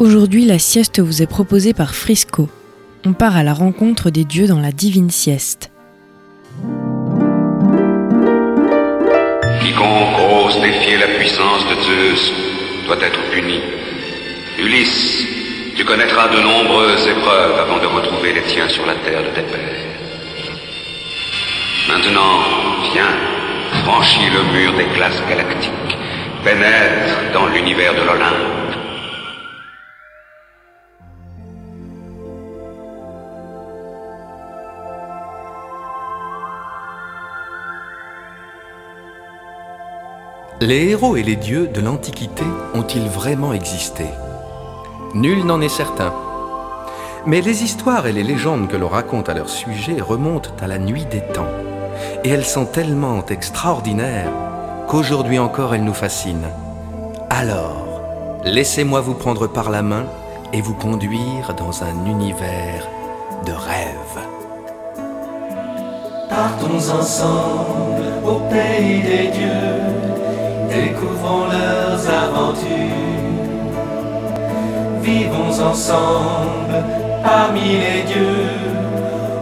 Aujourd'hui, la sieste vous est proposée par Frisco. On part à la rencontre des dieux dans la divine sieste. Quiconque ose défier la puissance de Zeus doit être puni. Ulysse, tu connaîtras de nombreuses épreuves avant de retrouver les tiens sur la terre de tes pères. Maintenant, viens, franchis le mur des classes galactiques, pénètre dans l'univers de l'Olympe. Les héros et les dieux de l'Antiquité ont-ils vraiment existé? Nul n'en est certain. Mais les histoires et les légendes que l'on raconte à leur sujet remontent à la nuit des temps. Et elles sont tellement extraordinaires qu'aujourd'hui encore elles nous fascinent. Alors, laissez-moi vous prendre par la main et vous conduire dans un univers de rêve. Partons ensemble au pays des dieux découvrons leurs aventures. Vivons ensemble parmi les dieux,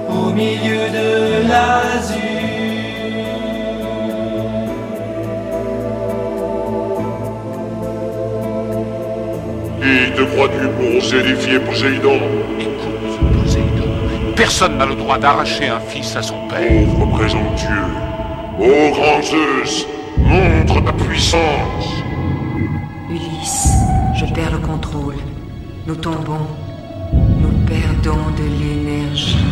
au milieu de l'azur. Qui te crois-tu pour oser défier Poséidon? Écoute, Poséidon, personne n'a le droit d'arracher un fils à son père. Pauvre présomptueux, ô grand Zeus, montre ta puissance. Ulysse, je perds le contrôle. Nous tombons. Nous perdons de l'énergie.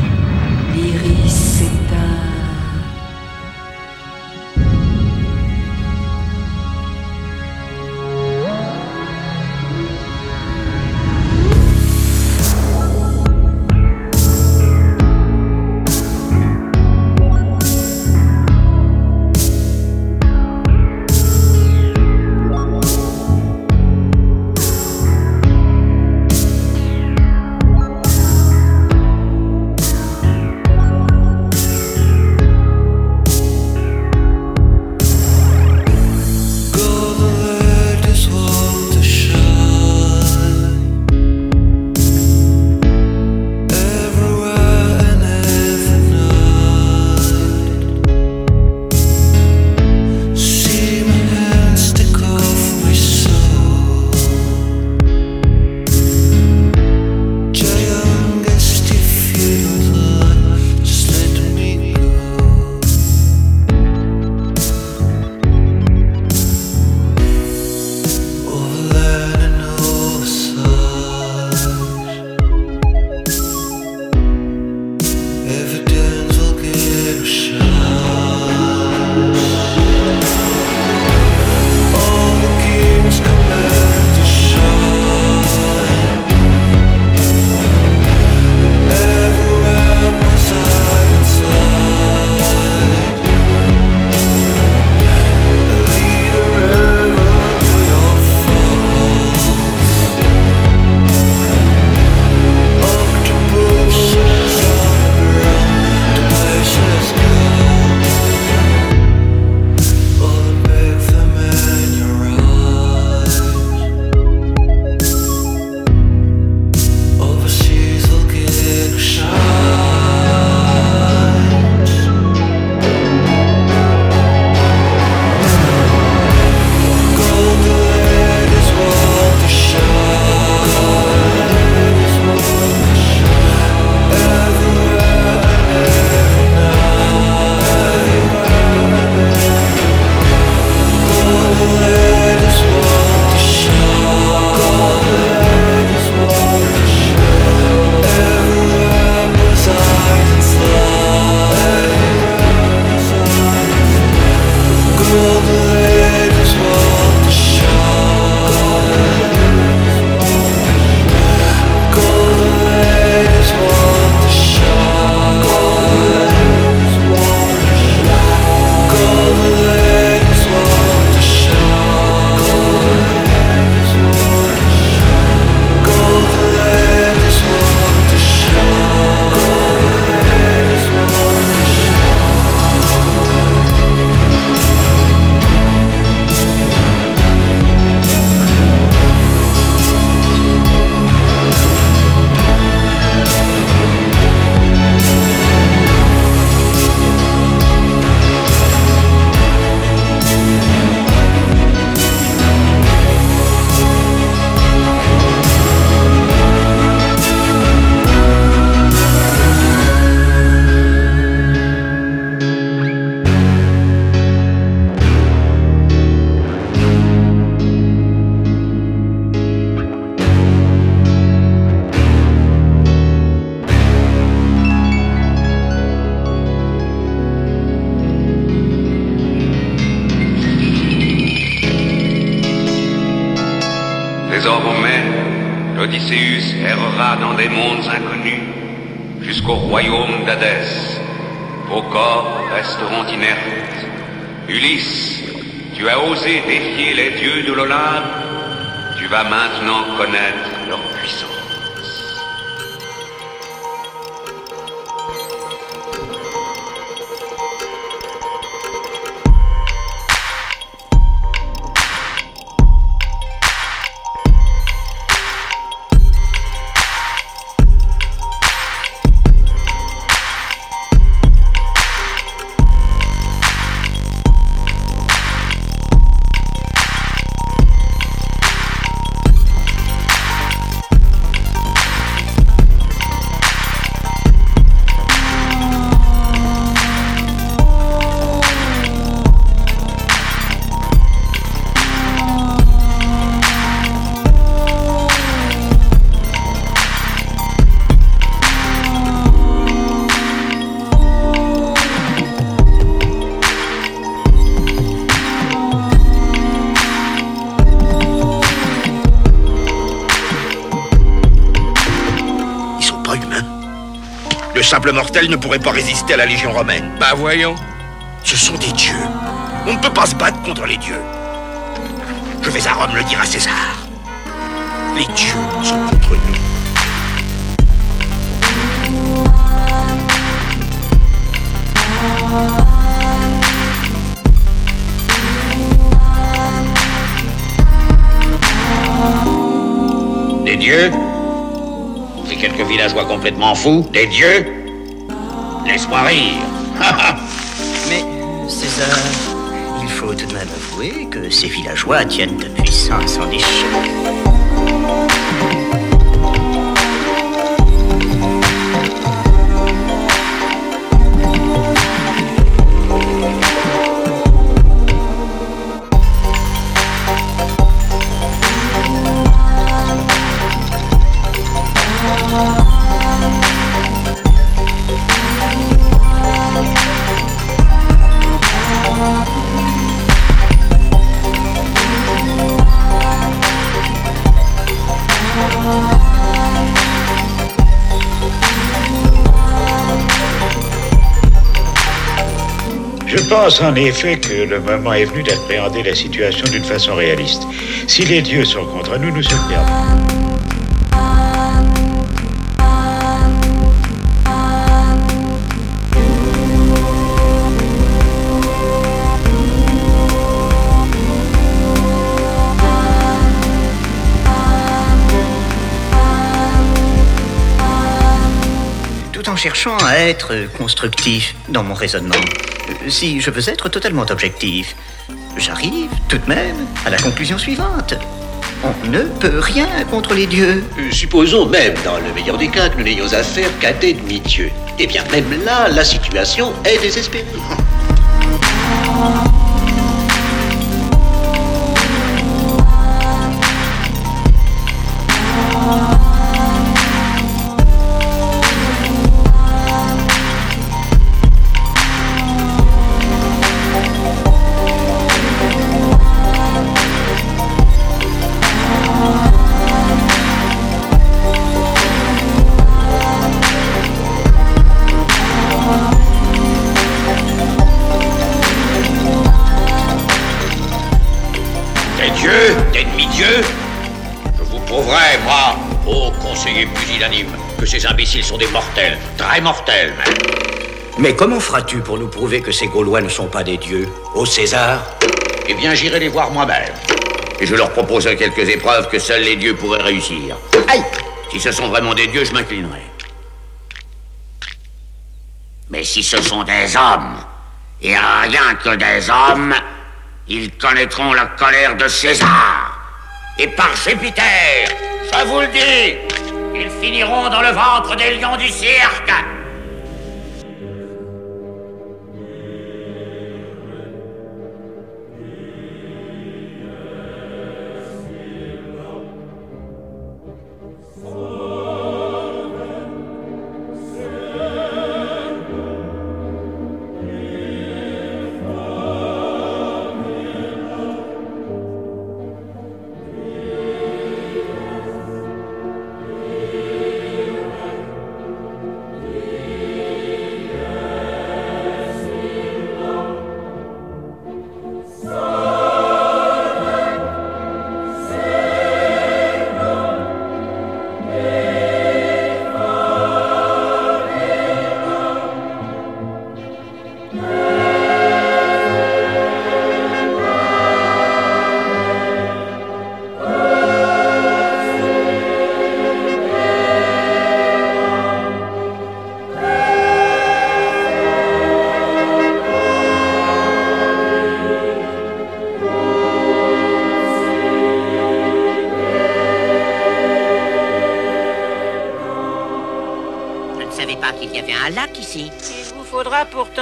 Dans des mondes inconnus jusqu'au royaume d'Hadès. Vos corps resteront inertes. Ulysse, tu as osé défier les dieux de l'Olympe. Tu vas maintenant connaître leur puissance. Simple mortel ne pourrait pas résister à la Légion romaine. Bah voyons. Ce sont des dieux. On ne peut pas se battre contre les dieux. Je vais à Rome le dire à César. Les dieux sont contre nous. Des dieux C'est quelques villageois complètement fous Des dieux Laisse-moi rire Mais, César, il faut tout de même avouer que ces villageois tiennent de puissance en échec. Pense en effet que le moment est venu d'appréhender la situation d'une façon réaliste. Si les dieux sont contre nous, nous sommes perdus. Tout en cherchant à être constructif dans mon raisonnement, si je veux être totalement objectif, j'arrive tout de même à la conclusion suivante. On ne peut rien contre les dieux. Euh, Supposons même, dans le meilleur des cas, que nous n'ayons affaire qu'à des demi-dieux. Eh bien, même là, la situation est désespérée. Que ces imbéciles sont des mortels, très mortels même. Mais comment feras-tu pour nous prouver que ces Gaulois ne sont pas des dieux? Ô César? Eh bien, j'irai les voir moi-même. Et je leur proposerai quelques épreuves que seuls les dieux pourraient réussir. Aïe Si ce sont vraiment des dieux, je m'inclinerai. Mais si ce sont des hommes, et rien que des hommes, ils connaîtront la colère de César. Et par Jupiter, je vous le dis, ils finiront dans le ventre des lions du cirque.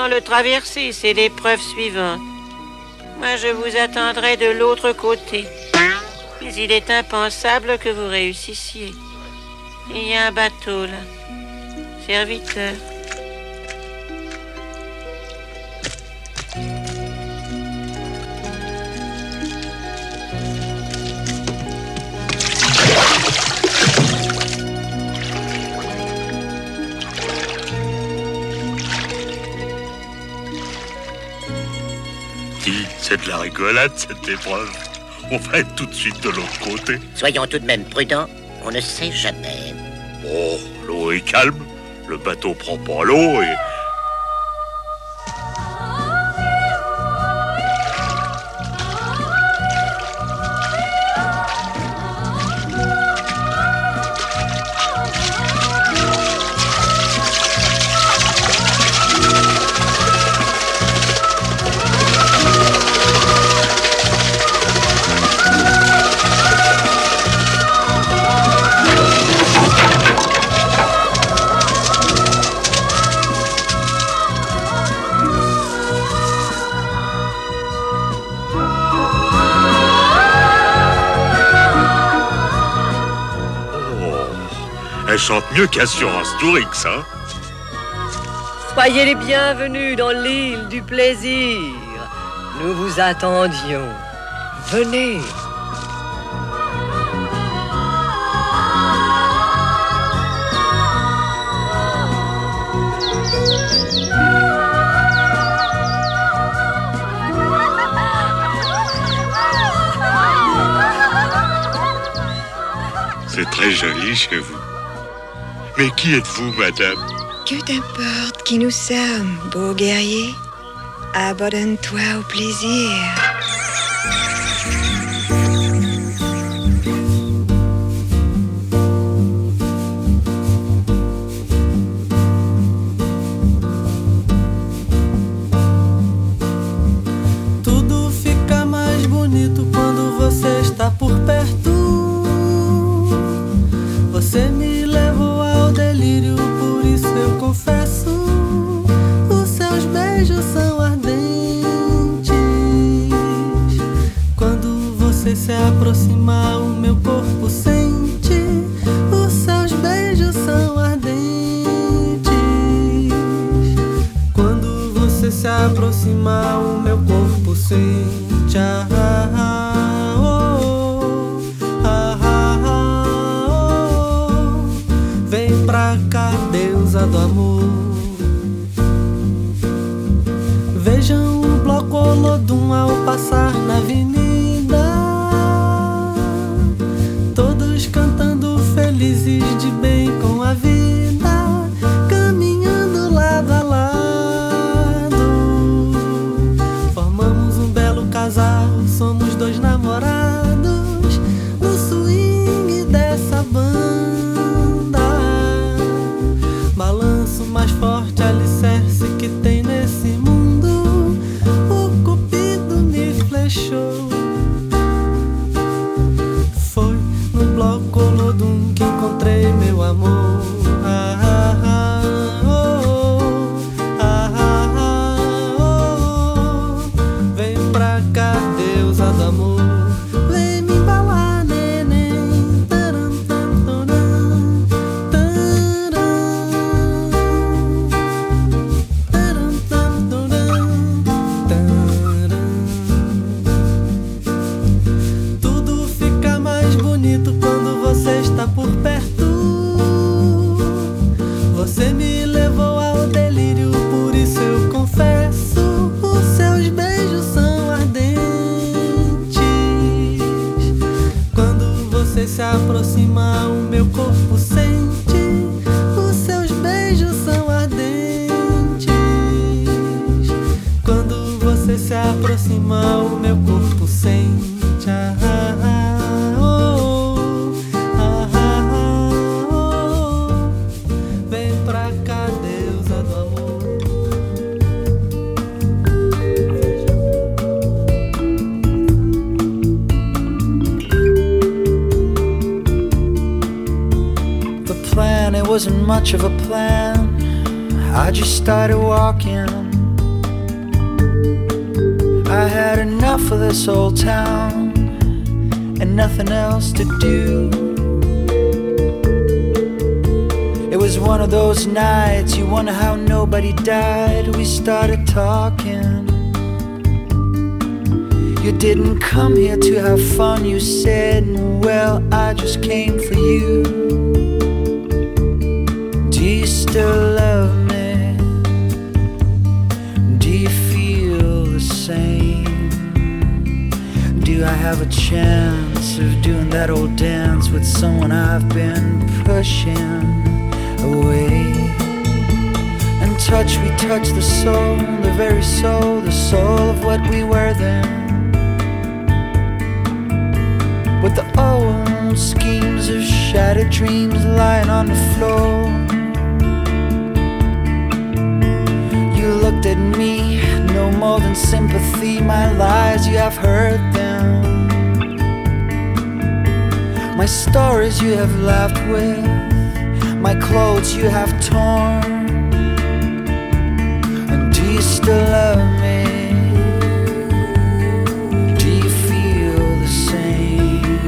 le traverser, c'est l'épreuve suivante. Moi, je vous attendrai de l'autre côté. Mais il est impensable que vous réussissiez. Il y a un bateau là. Serviteur. c'est de la rigolade, cette épreuve. On va être tout de suite de l'autre côté. Soyons tout de même prudents, on ne sait jamais. Oh, l'eau est calme, le bateau prend pas l'eau et chante mieux qu'Assurance Tourix, hein Soyez les bienvenus dans l'île du plaisir. Nous vous attendions. Venez. C'est très joli chez vous. Mais qui êtes-vous, madame Que t'importe qui nous sommes, beau guerrier? Abandonne-toi au plaisir. passar na avenida, todos cantando felizes. wasn't much of a plan. I just started walking. I had enough of this old town and nothing else to do. It was one of those nights you wonder how nobody died. We started talking. You didn't come here to have fun, you said. Well, I just came for you. Still love me? Do you feel the same? Do I have a chance of doing that old dance with someone I've been pushing away? And touch, we touch the soul, the very soul, the soul of what we were then. With the old schemes of shattered dreams lying on the floor. At me, no more than sympathy. My lies, you have heard them. My stories you have laughed with, my clothes you have torn. And do you still love me? Do you feel the same?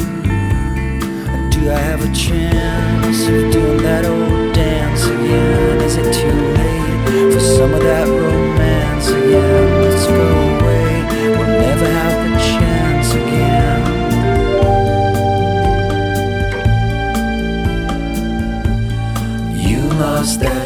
Do I have a chance of doing that old dance again? Is it too late for some of that stay.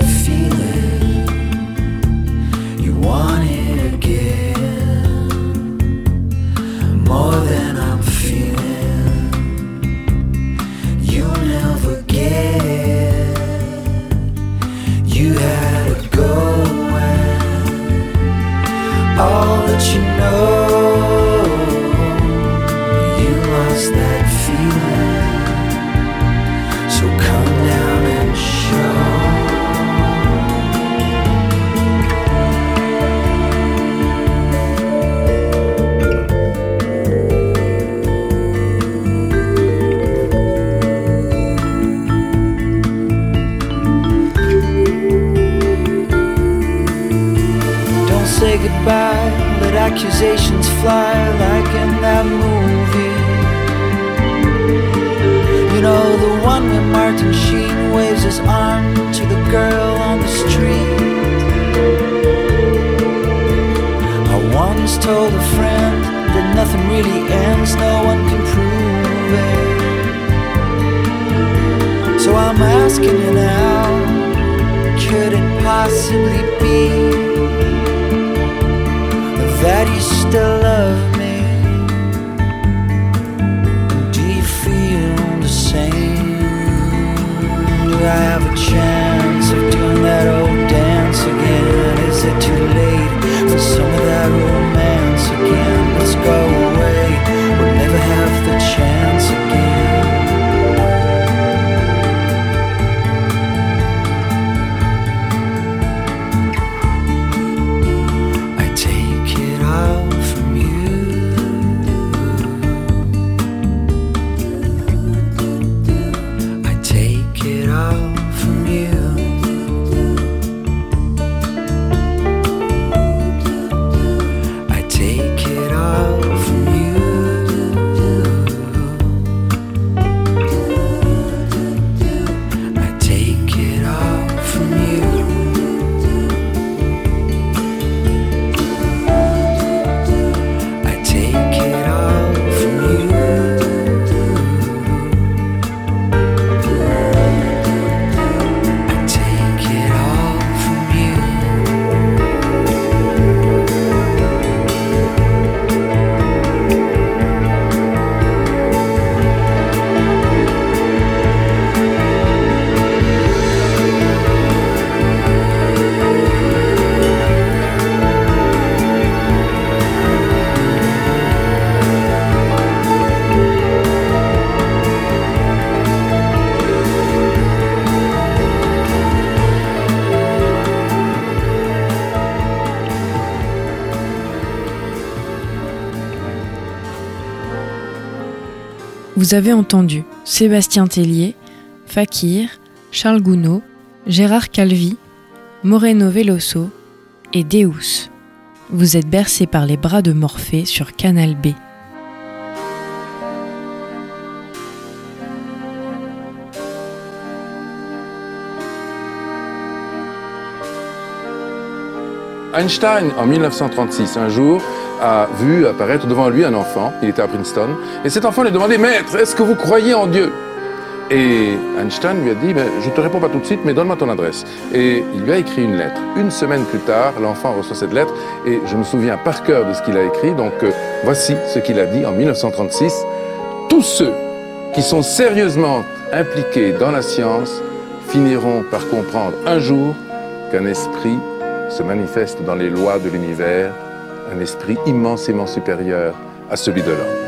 Vous avez entendu Sébastien Tellier, Fakir, Charles Gounod, Gérard Calvi, Moreno Veloso et Deus. Vous êtes bercé par les bras de Morphée sur Canal B. Einstein, en 1936, un jour, a vu apparaître devant lui un enfant, il était à Princeton, et cet enfant lui a demandé, Maître, est-ce que vous croyez en Dieu? Et Einstein lui a dit, ben, je te réponds pas tout de suite, mais donne-moi ton adresse. Et il lui a écrit une lettre. Une semaine plus tard, l'enfant reçoit cette lettre, et je me souviens par cœur de ce qu'il a écrit, donc euh, voici ce qu'il a dit en 1936. Tous ceux qui sont sérieusement impliqués dans la science finiront par comprendre un jour qu'un esprit se manifeste dans les lois de l'univers un esprit immensément supérieur à celui de l'homme.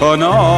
کنار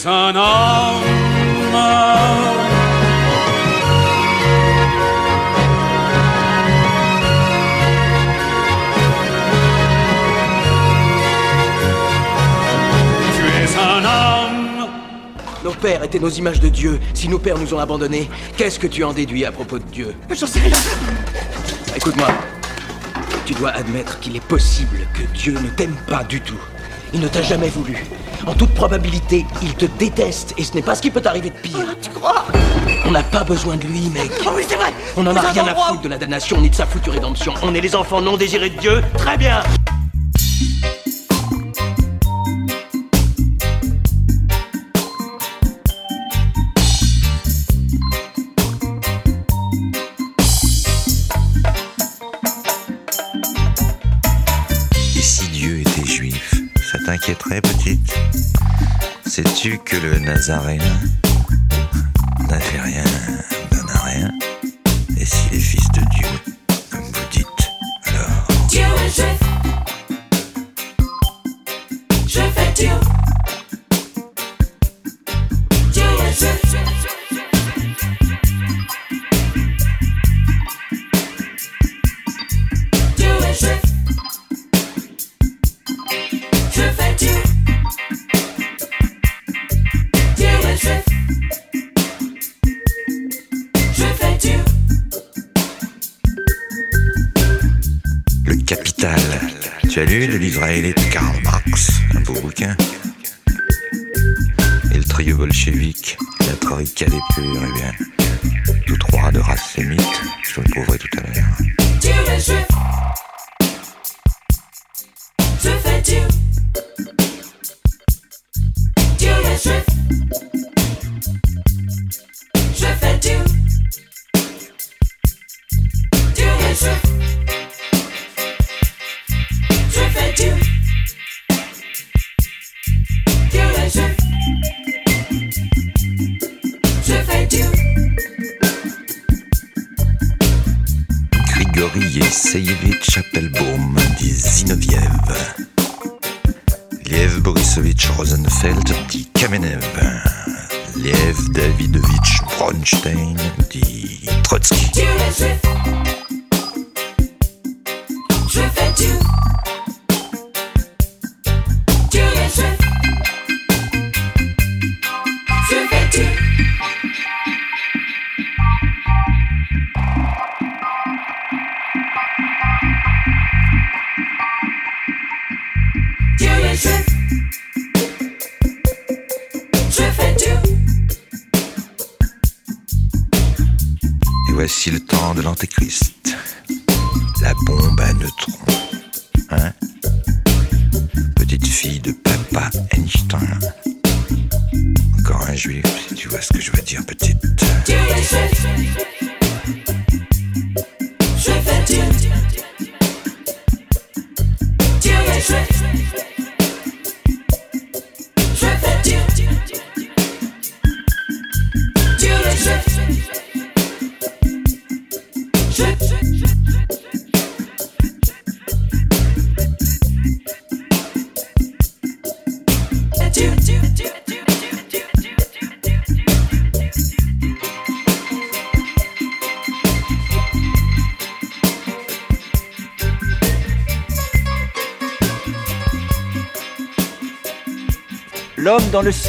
es un homme? Tu es un homme. Nos pères étaient nos images de Dieu. Si nos pères nous ont abandonnés, qu'est-ce que tu en déduis à propos de Dieu? J'en sais rien. Écoute-moi. Tu dois admettre qu'il est possible que Dieu ne t'aime pas du tout. Il ne t'a jamais voulu. En toute probabilité, il te déteste et ce n'est pas ce qui peut t'arriver de pire. tu crois? On n'a pas besoin de lui, mec. Oh oui, c'est vrai. On n'en a rien à foutre de la damnation ni de sa foutue rédemption. On est les enfants non désirés de Dieu. Très bien. Sais-tu que le Nazaréen n'a fait rien? Tu as lu le livre ailé de Karl Marx, un beau bouquin. Et le trio bolchevique, la troïka des purs, eh bien, tous trois de race sémite, je le prouverai tout à l'heure.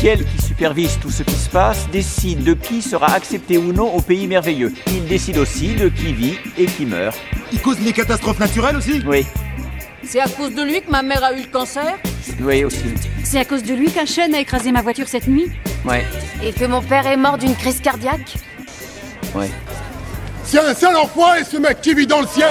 officiels qui supervise tout ce qui se passe décide de qui sera accepté ou non au pays merveilleux. Il décide aussi de qui vit et qui meurt. Il cause des catastrophes naturelles aussi? Oui. C'est à cause de lui que ma mère a eu le cancer? Oui, aussi. C'est à cause de lui qu'un chêne a écrasé ma voiture cette nuit? Ouais. Et que mon père est mort d'une crise cardiaque? Ouais. C'est un seul enfant et ce mec qui vit dans le ciel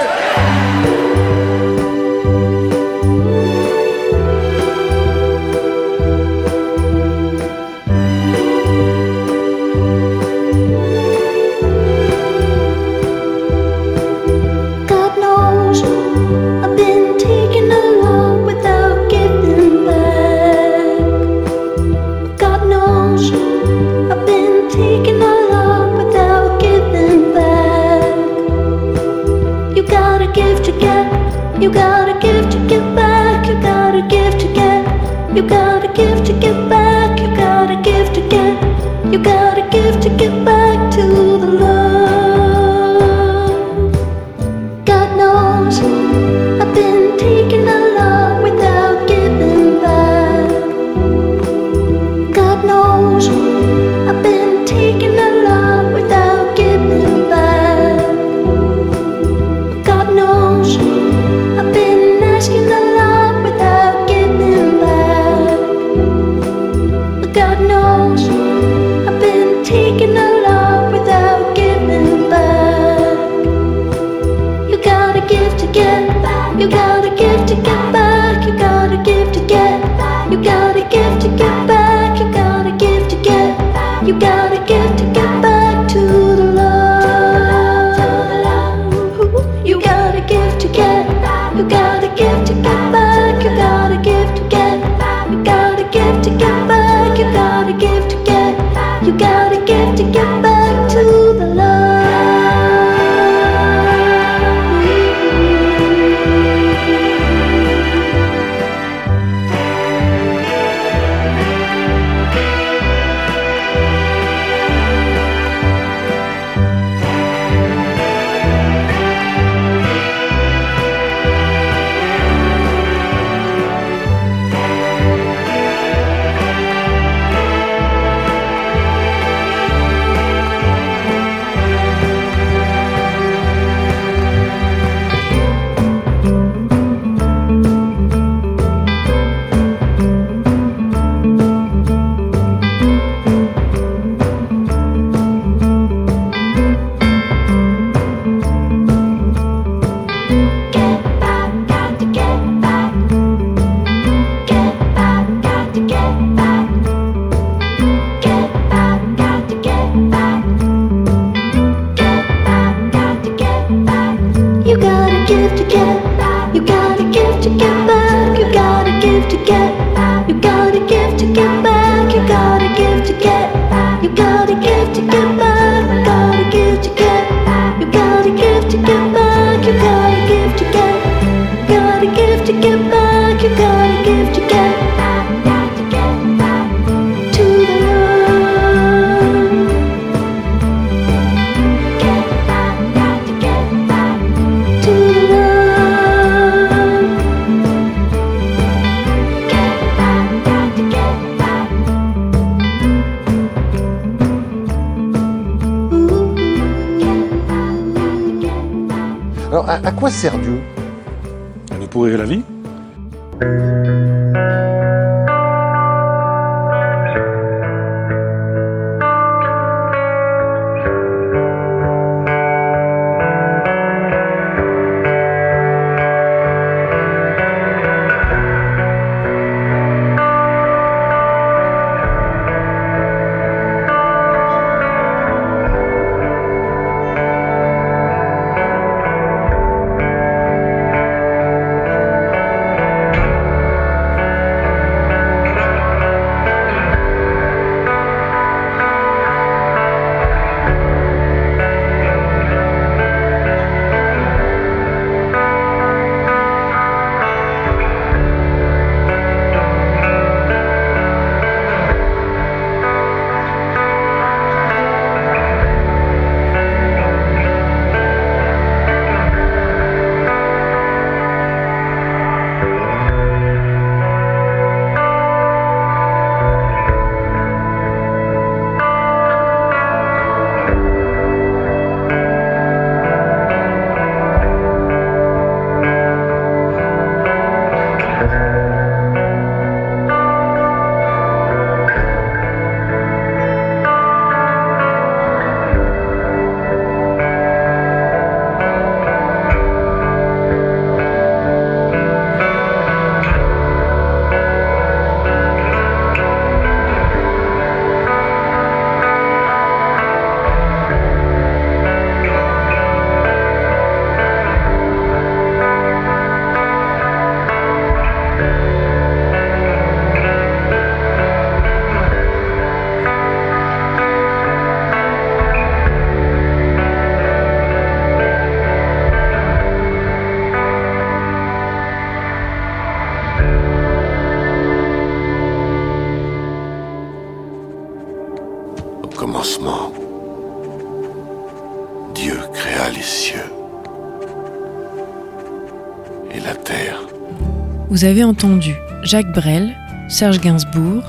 Vous avez entendu Jacques Brel, Serge Gainsbourg,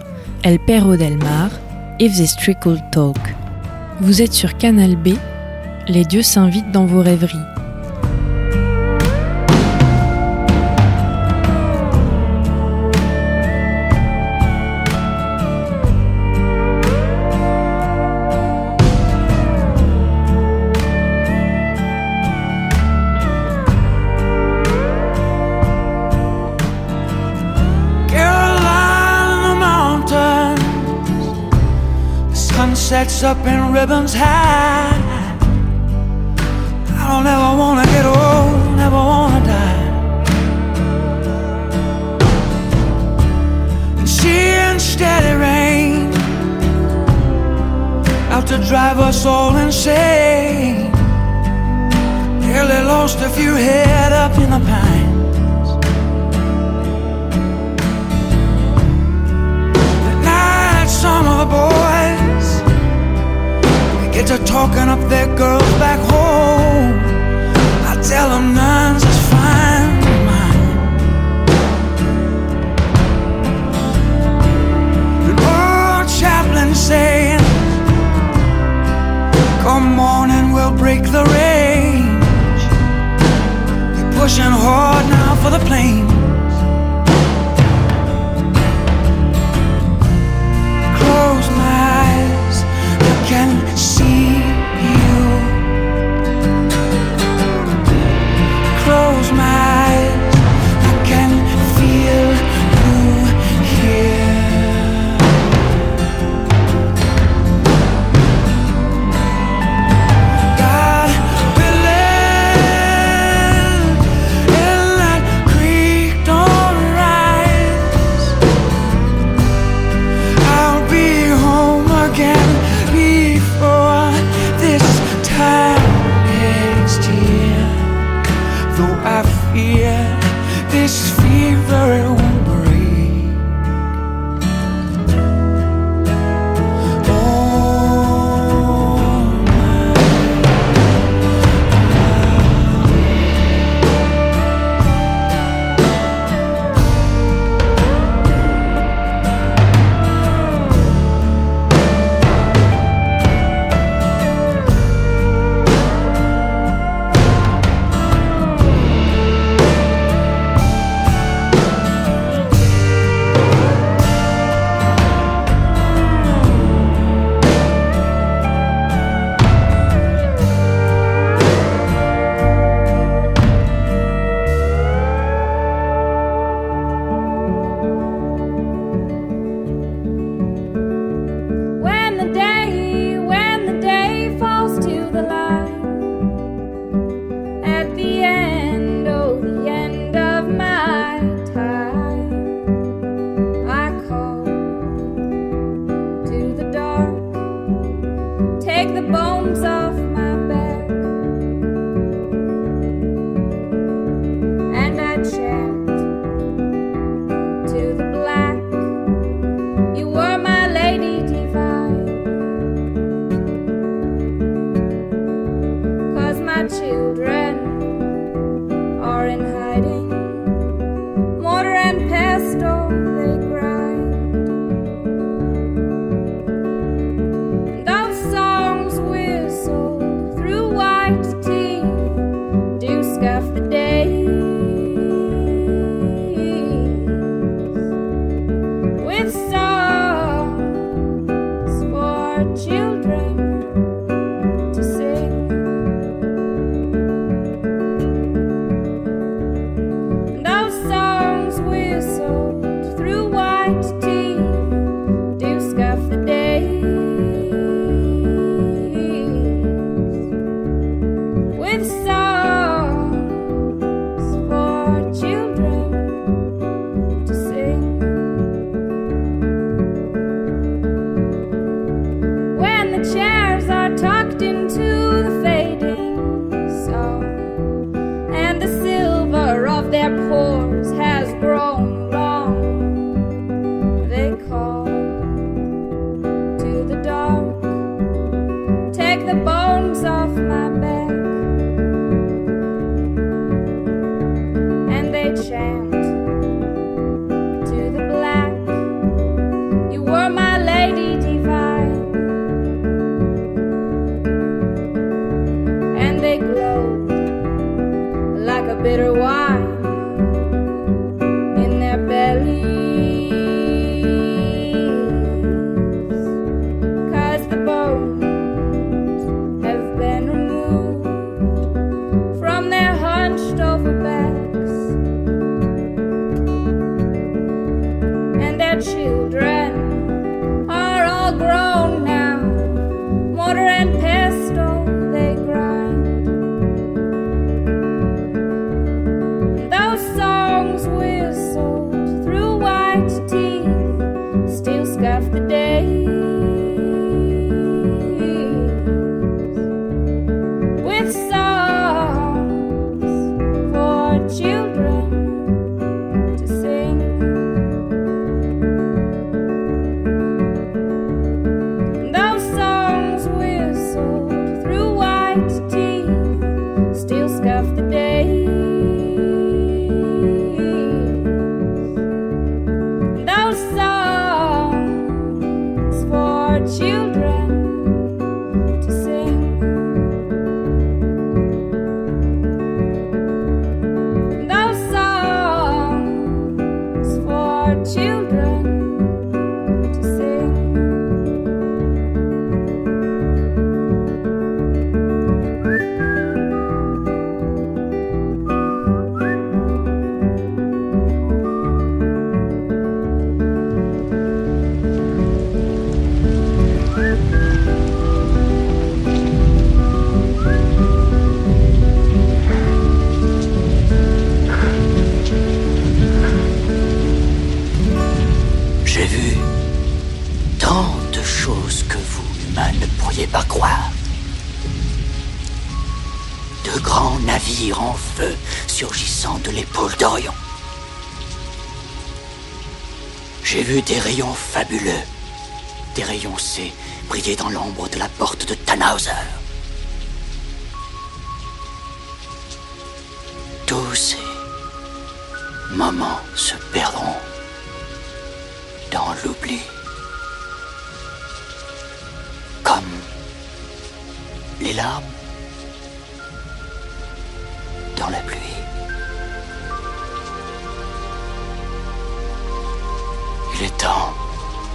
El Perro del Mar, If This Trickle Talk. Vous êtes sur Canal B, les dieux s'invitent dans vos rêveries. Sets up in ribbons high. I don't ever wanna get old, never wanna die. And seeing steady rain out to drive us all insane. Nearly lost a few head up in the pine. night, some of the boys get to talking up their girls back home. I tell them none's as fine as mine. And old chaplain saying, Come morning, we'll break the range. They're pushing hard now for the plains. Close my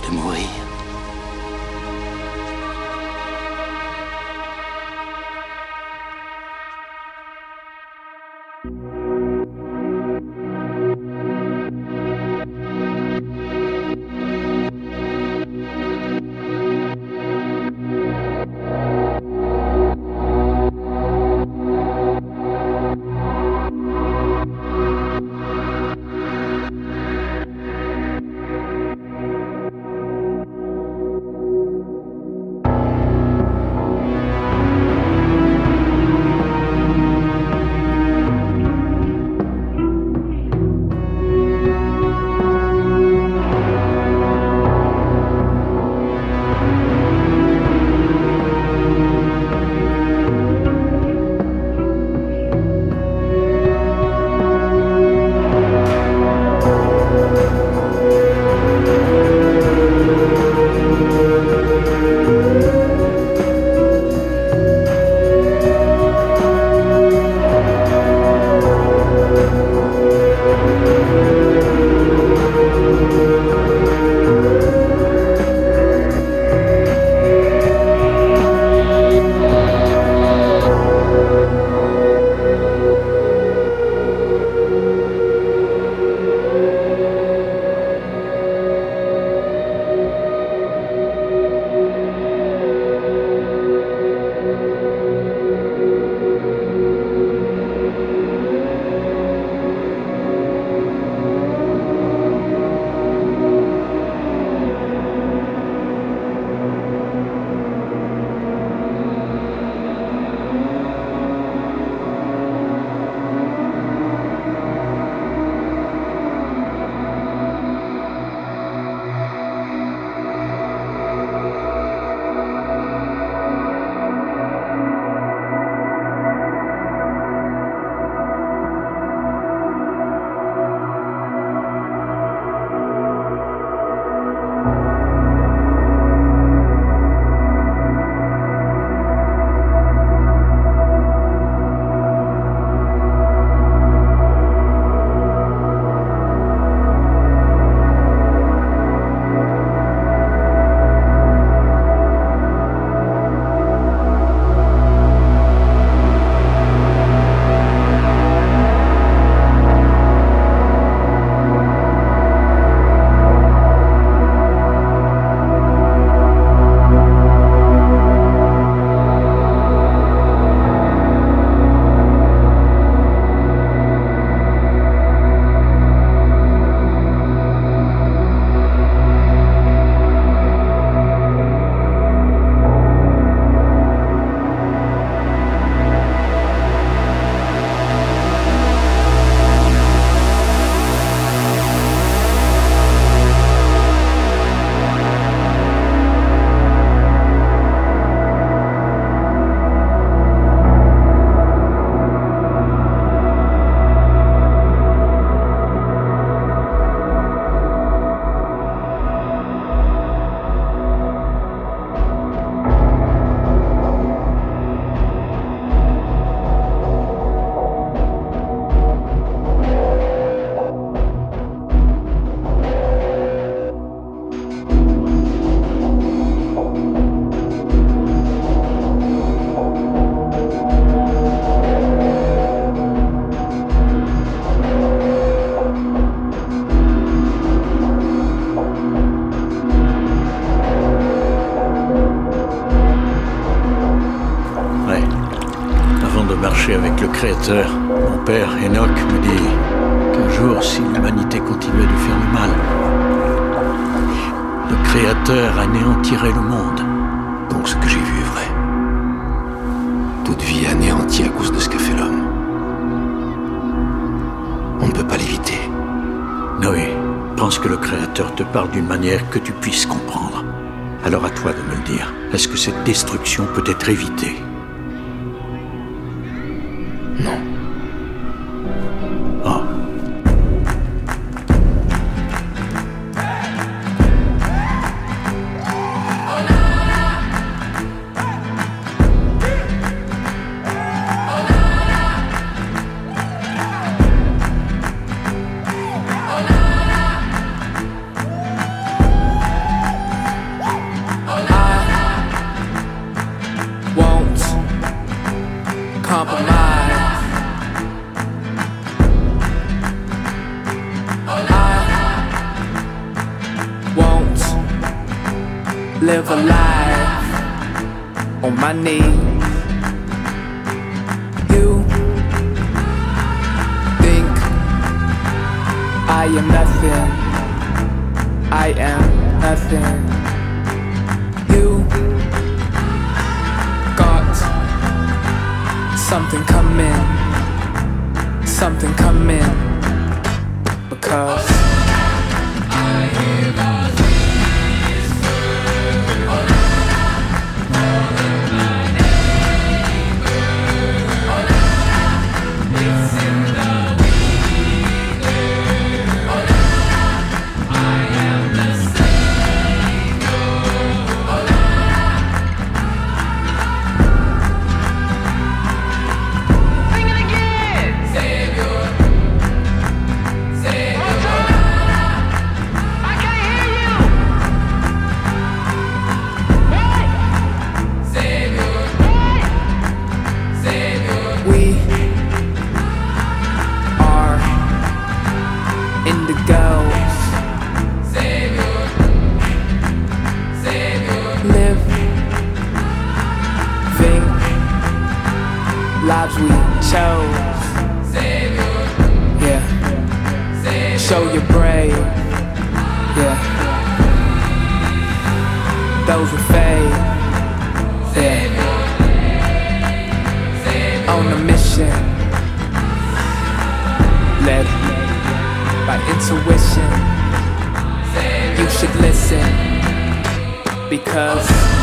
de mourir. Parle d'une manière que tu puisses comprendre. Alors à toi de me le dire. Est-ce que cette destruction peut être évitée? I am nothing. You got something coming, something coming, because chose. Yeah. Show you're brave. Yeah. Those who fade. Yeah. On a mission. Led by intuition. You should listen. Because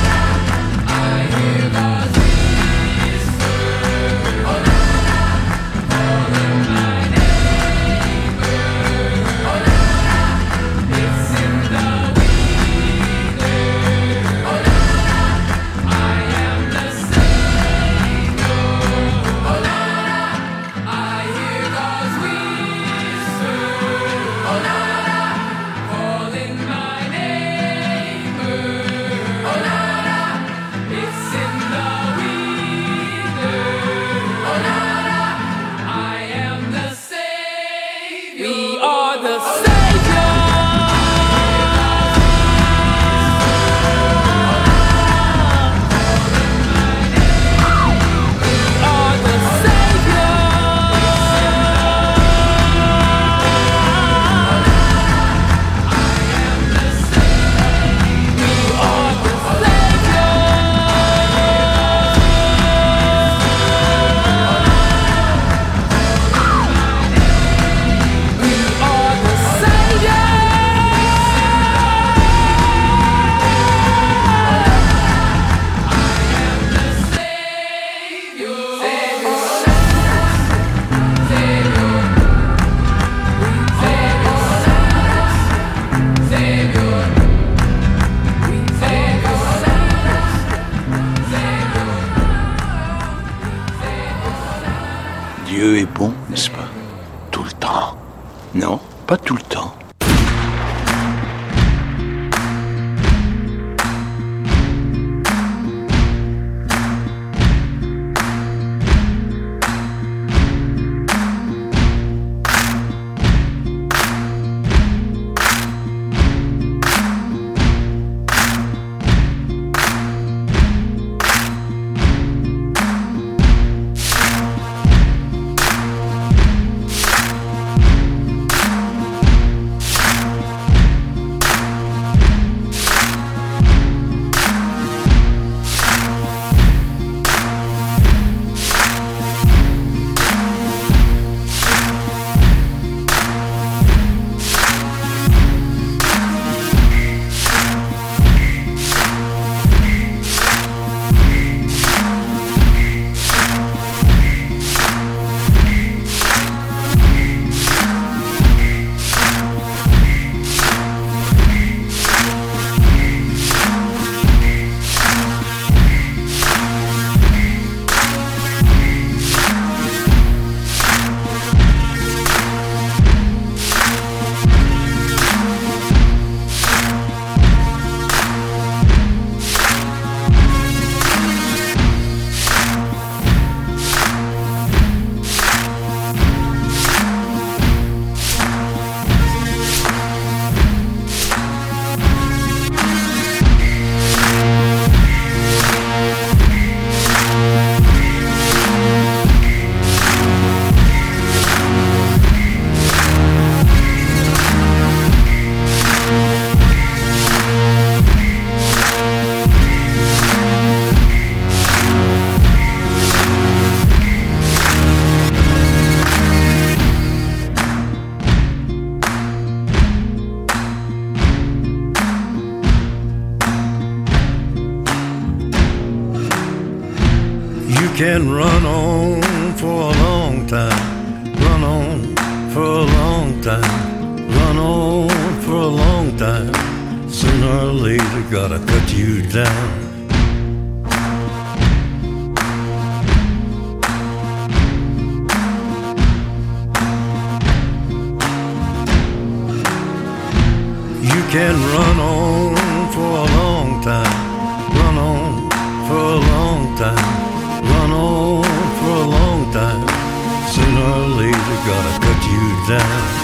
time, run on for a long time. Sooner or later, gotta cut you down. You can run on for a long time, run on for a long time, run on for a long time. Sooner or later, gotta cut you down.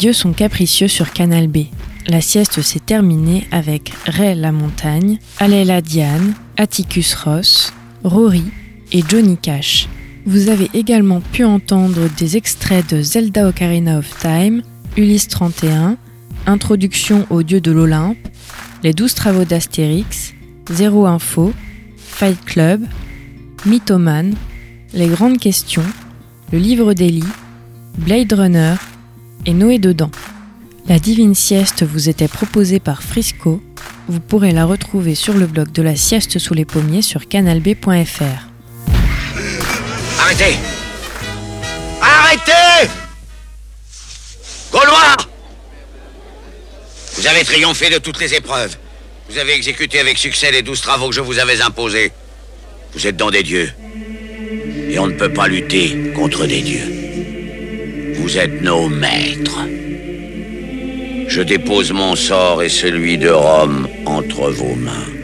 Down. Les dieux sont capricieux sur Canal B. La sieste s'est terminée avec Ray la montagne, Alela Diane, Atticus Ross, Rory et Johnny Cash. Vous avez également pu entendre des extraits de Zelda Ocarina of Time, Ulysse 31, Introduction aux dieux de l'Olympe, Les douze travaux d'Astérix, Zéro Info, Fight Club, Mythoman, Les grandes questions, Le livre d'Eli, Blade Runner et Noé dedans. La divine sieste vous était proposée par Frisco. Vous pourrez la retrouver sur le blog de la sieste sous les pommiers sur canalb.fr. Arrêtez Arrêtez Gaulois Vous avez triomphé de toutes les épreuves. Vous avez exécuté avec succès les douze travaux que je vous avais imposés. Vous êtes dans des dieux. Et on ne peut pas lutter contre des dieux. Vous êtes nos maîtres. Je dépose mon sort et celui de Rome entre vos mains.